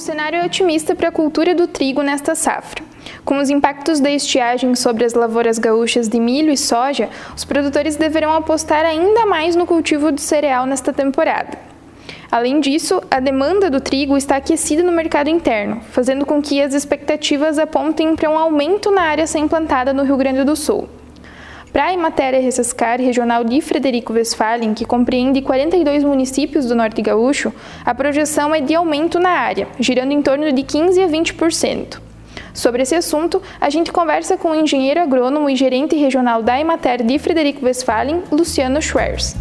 cenário é otimista para a cultura do trigo nesta safra. Com os impactos da estiagem sobre as lavouras gaúchas de milho e soja, os produtores deverão apostar ainda mais no cultivo do cereal nesta temporada. Além disso, a demanda do trigo está aquecida no mercado interno, fazendo com que as expectativas apontem para um aumento na área sem plantada no Rio Grande do Sul. Para a Imatéria Ressascar Regional de Frederico Westphalen, que compreende 42 municípios do Norte Gaúcho, a projeção é de aumento na área, girando em torno de 15 a 20%. Sobre esse assunto, a gente conversa com o engenheiro agrônomo e gerente regional da Imater de Frederico Westphalen, Luciano Schwerz.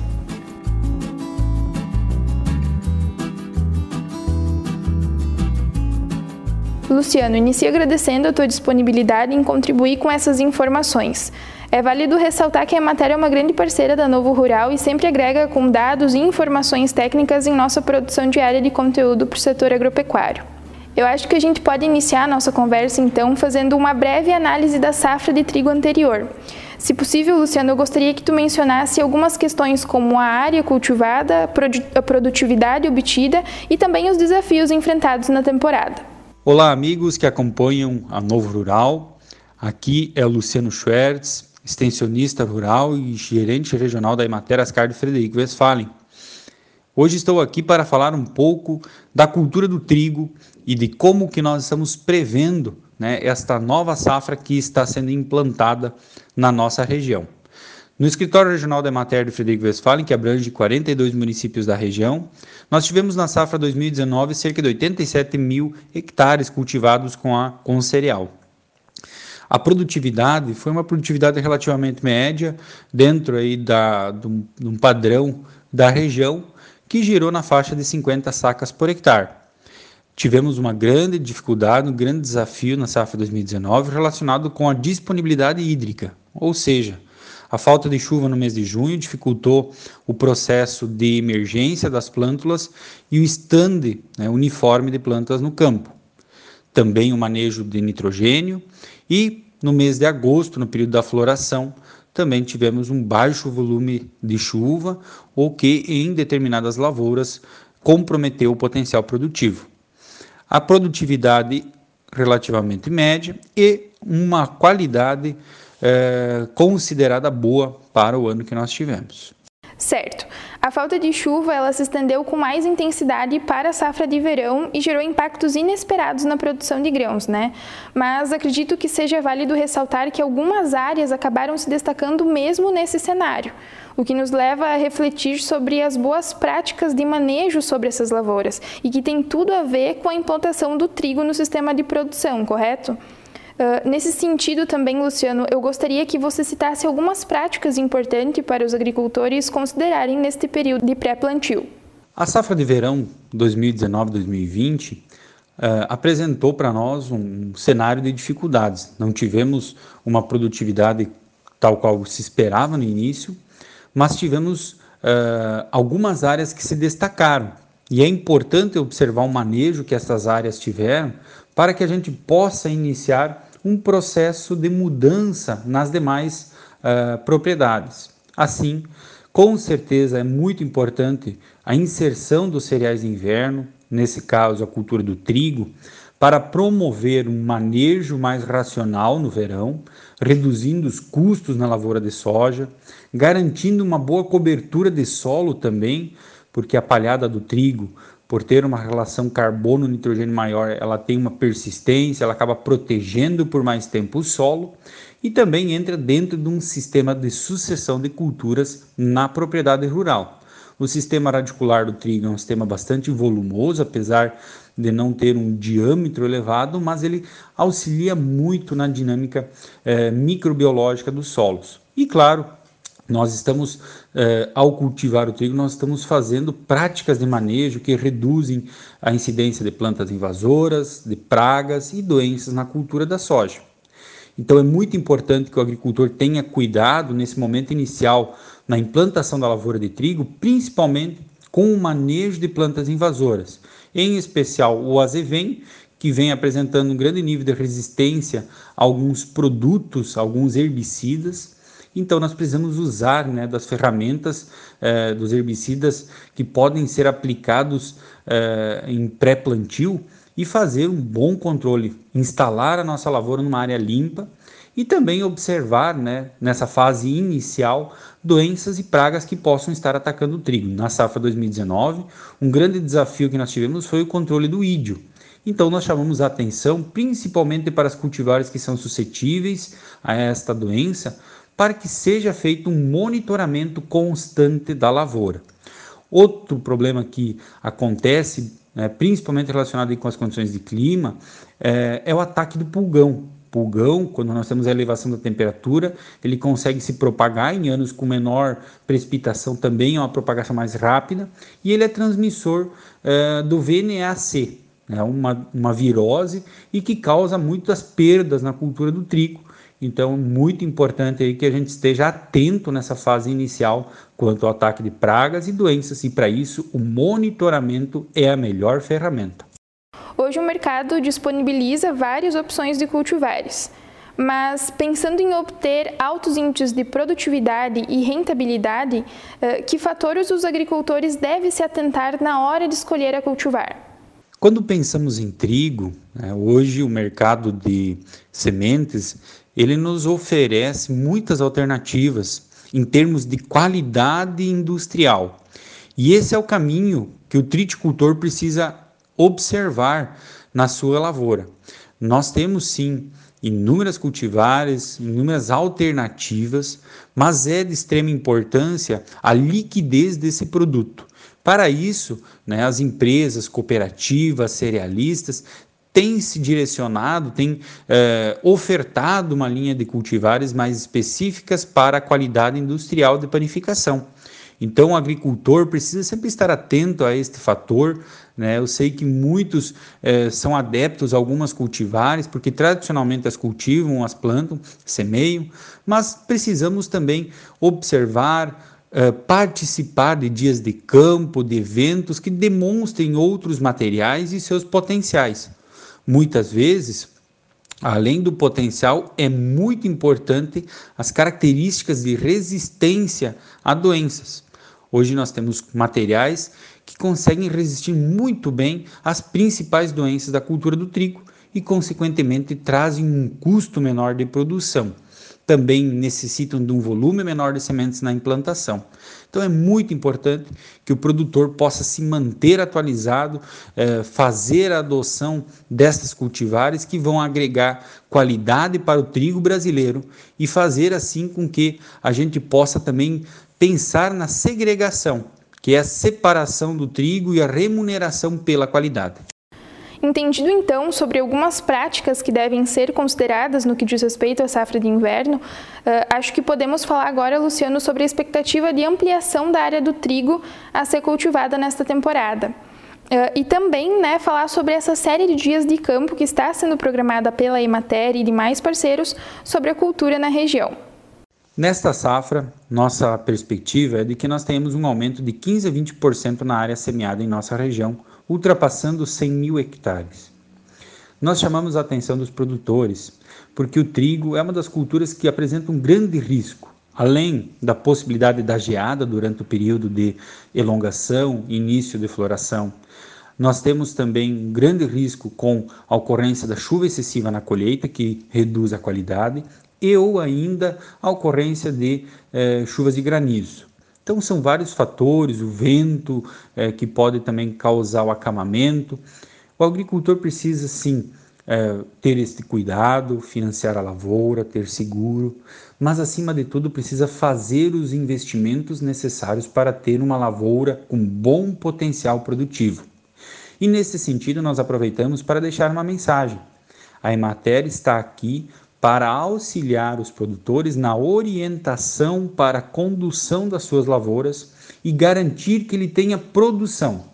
Luciano, inicio agradecendo a tua disponibilidade em contribuir com essas informações. É válido ressaltar que a matéria é uma grande parceira da Novo Rural e sempre agrega com dados e informações técnicas em nossa produção diária de conteúdo para o setor agropecuário. Eu acho que a gente pode iniciar a nossa conversa então fazendo uma breve análise da safra de trigo anterior. Se possível, Luciano, eu gostaria que tu mencionasse algumas questões como a área cultivada, a produtividade obtida e também os desafios enfrentados na temporada. Olá, amigos que acompanham a Novo Rural. Aqui é Luciano Schwertz, extensionista rural e gerente regional da Emater Ascar de Frederico Westphalen. Hoje estou aqui para falar um pouco da cultura do trigo e de como que nós estamos prevendo né, esta nova safra que está sendo implantada na nossa região. No escritório regional da Emater de Frederico Westphalen, que abrange 42 municípios da região, nós tivemos na safra 2019 cerca de 87 mil hectares cultivados com, a, com cereal. A produtividade foi uma produtividade relativamente média, dentro aí da, de, um, de um padrão da região, que girou na faixa de 50 sacas por hectare. Tivemos uma grande dificuldade, um grande desafio na safra 2019 relacionado com a disponibilidade hídrica, ou seja, a falta de chuva no mês de junho dificultou o processo de emergência das plântulas e o estande né, uniforme de plantas no campo. Também o manejo de nitrogênio e no mês de agosto, no período da floração, também tivemos um baixo volume de chuva, o que em determinadas lavouras comprometeu o potencial produtivo. A produtividade relativamente média e uma qualidade é, considerada boa para o ano que nós tivemos. Certo. A falta de chuva ela se estendeu com mais intensidade para a safra de verão e gerou impactos inesperados na produção de grãos, né? Mas acredito que seja válido ressaltar que algumas áreas acabaram se destacando mesmo nesse cenário, o que nos leva a refletir sobre as boas práticas de manejo sobre essas lavouras e que tem tudo a ver com a implantação do trigo no sistema de produção, correto? Uh, nesse sentido também, Luciano, eu gostaria que você citasse algumas práticas importantes para os agricultores considerarem neste período de pré-plantio. A safra de verão 2019-2020 uh, apresentou para nós um cenário de dificuldades. Não tivemos uma produtividade tal qual se esperava no início, mas tivemos uh, algumas áreas que se destacaram. E é importante observar o manejo que essas áreas tiveram para que a gente possa iniciar um processo de mudança nas demais uh, propriedades. Assim, com certeza é muito importante a inserção dos cereais de inverno, nesse caso a cultura do trigo, para promover um manejo mais racional no verão, reduzindo os custos na lavoura de soja, garantindo uma boa cobertura de solo também, porque a palhada do trigo por ter uma relação carbono-nitrogênio maior, ela tem uma persistência, ela acaba protegendo por mais tempo o solo e também entra dentro de um sistema de sucessão de culturas na propriedade rural. O sistema radicular do trigo é um sistema bastante volumoso, apesar de não ter um diâmetro elevado, mas ele auxilia muito na dinâmica eh, microbiológica dos solos. E claro, nós estamos, eh, ao cultivar o trigo, nós estamos fazendo práticas de manejo que reduzem a incidência de plantas invasoras, de pragas e doenças na cultura da soja. Então é muito importante que o agricultor tenha cuidado nesse momento inicial na implantação da lavoura de trigo, principalmente com o manejo de plantas invasoras, em especial o azevém, que vem apresentando um grande nível de resistência a alguns produtos, alguns herbicidas, então, nós precisamos usar né, das ferramentas eh, dos herbicidas que podem ser aplicados eh, em pré-plantio e fazer um bom controle, instalar a nossa lavoura numa área limpa e também observar, né, nessa fase inicial, doenças e pragas que possam estar atacando o trigo. Na safra 2019, um grande desafio que nós tivemos foi o controle do ídio. Então, nós chamamos a atenção principalmente para as cultivares que são suscetíveis a esta doença, para que seja feito um monitoramento constante da lavoura. Outro problema que acontece, né, principalmente relacionado com as condições de clima, é, é o ataque do pulgão. Pulgão, quando nós temos a elevação da temperatura, ele consegue se propagar em anos com menor precipitação, também é uma propagação mais rápida, e ele é transmissor é, do VNAC, né, uma, uma virose, e que causa muitas perdas na cultura do trigo, então, muito importante aí que a gente esteja atento nessa fase inicial quanto ao ataque de pragas e doenças, e para isso o monitoramento é a melhor ferramenta. Hoje o mercado disponibiliza várias opções de cultivares, mas pensando em obter altos índices de produtividade e rentabilidade, eh, que fatores os agricultores devem se atentar na hora de escolher a cultivar? Quando pensamos em trigo, né, hoje o mercado de sementes ele nos oferece muitas alternativas em termos de qualidade industrial. E esse é o caminho que o triticultor precisa observar na sua lavoura. Nós temos sim inúmeras cultivares, inúmeras alternativas, mas é de extrema importância a liquidez desse produto. Para isso, né, as empresas, cooperativas, cerealistas tem se direcionado, tem é, ofertado uma linha de cultivares mais específicas para a qualidade industrial de panificação. Então, o agricultor precisa sempre estar atento a este fator. Né? Eu sei que muitos é, são adeptos a algumas cultivares, porque tradicionalmente as cultivam, as plantam, semeiam, mas precisamos também observar, Uh, participar de dias de campo, de eventos que demonstrem outros materiais e seus potenciais. Muitas vezes, além do potencial, é muito importante as características de resistência a doenças. Hoje nós temos materiais que conseguem resistir muito bem às principais doenças da cultura do trigo e, consequentemente, trazem um custo menor de produção também necessitam de um volume menor de sementes na implantação. Então é muito importante que o produtor possa se manter atualizado, eh, fazer a adoção destas cultivares que vão agregar qualidade para o trigo brasileiro e fazer assim com que a gente possa também pensar na segregação, que é a separação do trigo e a remuneração pela qualidade. Entendido então sobre algumas práticas que devem ser consideradas no que diz respeito à safra de inverno, uh, acho que podemos falar agora, Luciano, sobre a expectativa de ampliação da área do trigo a ser cultivada nesta temporada. Uh, e também né, falar sobre essa série de dias de campo que está sendo programada pela Emater e demais parceiros sobre a cultura na região. Nesta safra, nossa perspectiva é de que nós tenhamos um aumento de 15 a 20% na área semeada em nossa região, ultrapassando 100 mil hectares. Nós chamamos a atenção dos produtores porque o trigo é uma das culturas que apresenta um grande risco. Além da possibilidade da geada durante o período de elongação, início de floração, nós temos também um grande risco com a ocorrência da chuva excessiva na colheita, que reduz a qualidade, e ou ainda a ocorrência de eh, chuvas de granizo. Então, são vários fatores, o vento é, que pode também causar o acamamento. O agricultor precisa, sim, é, ter esse cuidado, financiar a lavoura, ter seguro, mas, acima de tudo, precisa fazer os investimentos necessários para ter uma lavoura com bom potencial produtivo. E, nesse sentido, nós aproveitamos para deixar uma mensagem. A Emater está aqui para auxiliar os produtores na orientação para a condução das suas lavouras e garantir que ele tenha produção.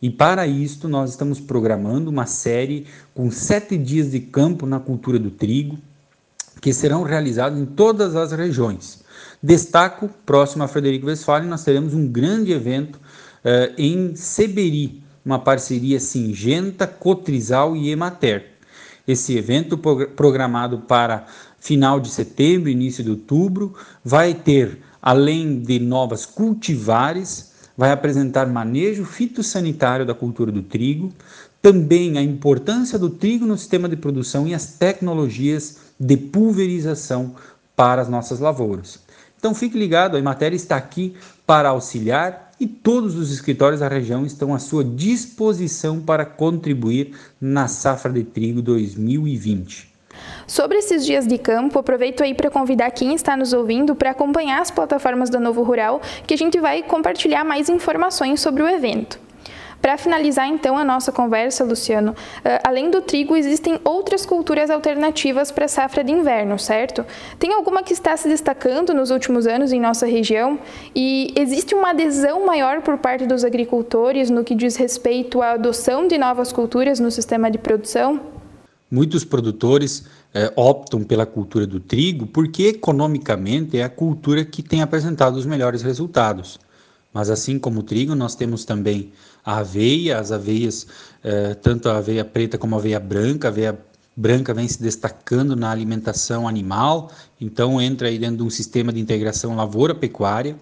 E para isto, nós estamos programando uma série com sete dias de campo na cultura do trigo, que serão realizados em todas as regiões. Destaco, próximo a Frederico Westphalen, nós teremos um grande evento uh, em Seberi, uma parceria singenta, Cotrizal e Emater esse evento programado para final de setembro, início de outubro, vai ter, além de novas cultivares, vai apresentar manejo fitossanitário da cultura do trigo, também a importância do trigo no sistema de produção e as tecnologias de pulverização para as nossas lavouras. Então fique ligado, a Ematéria está aqui para auxiliar e todos os escritórios da região estão à sua disposição para contribuir na safra de trigo 2020. Sobre esses dias de campo, aproveito aí para convidar quem está nos ouvindo para acompanhar as plataformas da Novo Rural, que a gente vai compartilhar mais informações sobre o evento. Para finalizar então a nossa conversa, Luciano, uh, além do trigo, existem outras culturas alternativas para a safra de inverno, certo? Tem alguma que está se destacando nos últimos anos em nossa região? E existe uma adesão maior por parte dos agricultores no que diz respeito à adoção de novas culturas no sistema de produção? Muitos produtores eh, optam pela cultura do trigo porque economicamente é a cultura que tem apresentado os melhores resultados. Mas assim como o trigo, nós temos também a aveia, as aveias, eh, tanto a aveia preta como a aveia branca. A aveia branca vem se destacando na alimentação animal, então entra aí dentro de um sistema de integração lavoura-pecuária.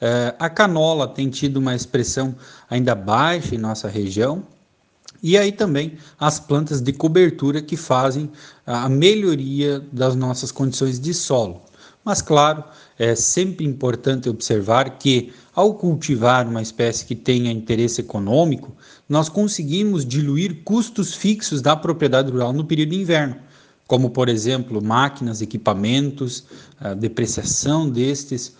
Eh, a canola tem tido uma expressão ainda baixa em nossa região, e aí também as plantas de cobertura que fazem a melhoria das nossas condições de solo. Mas, claro, é sempre importante observar que, ao cultivar uma espécie que tenha interesse econômico, nós conseguimos diluir custos fixos da propriedade rural no período de inverno, como, por exemplo, máquinas, equipamentos, a depreciação destes,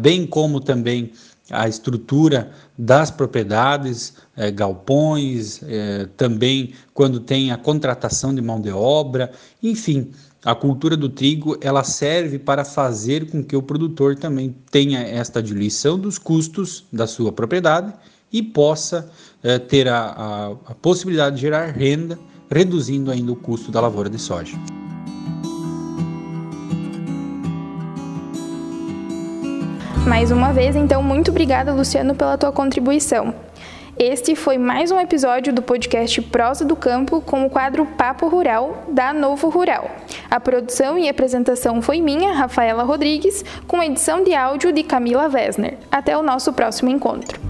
bem como também a estrutura das propriedades, é, galpões, é, também quando tem a contratação de mão de obra, enfim, a cultura do trigo ela serve para fazer com que o produtor também tenha esta diluição dos custos da sua propriedade e possa é, ter a, a, a possibilidade de gerar renda, reduzindo ainda o custo da lavoura de soja. Mais uma vez, então, muito obrigada, Luciano, pela tua contribuição. Este foi mais um episódio do podcast Prosa do Campo com o quadro Papo Rural da Novo Rural. A produção e apresentação foi minha, Rafaela Rodrigues, com edição de áudio de Camila Wesner. Até o nosso próximo encontro.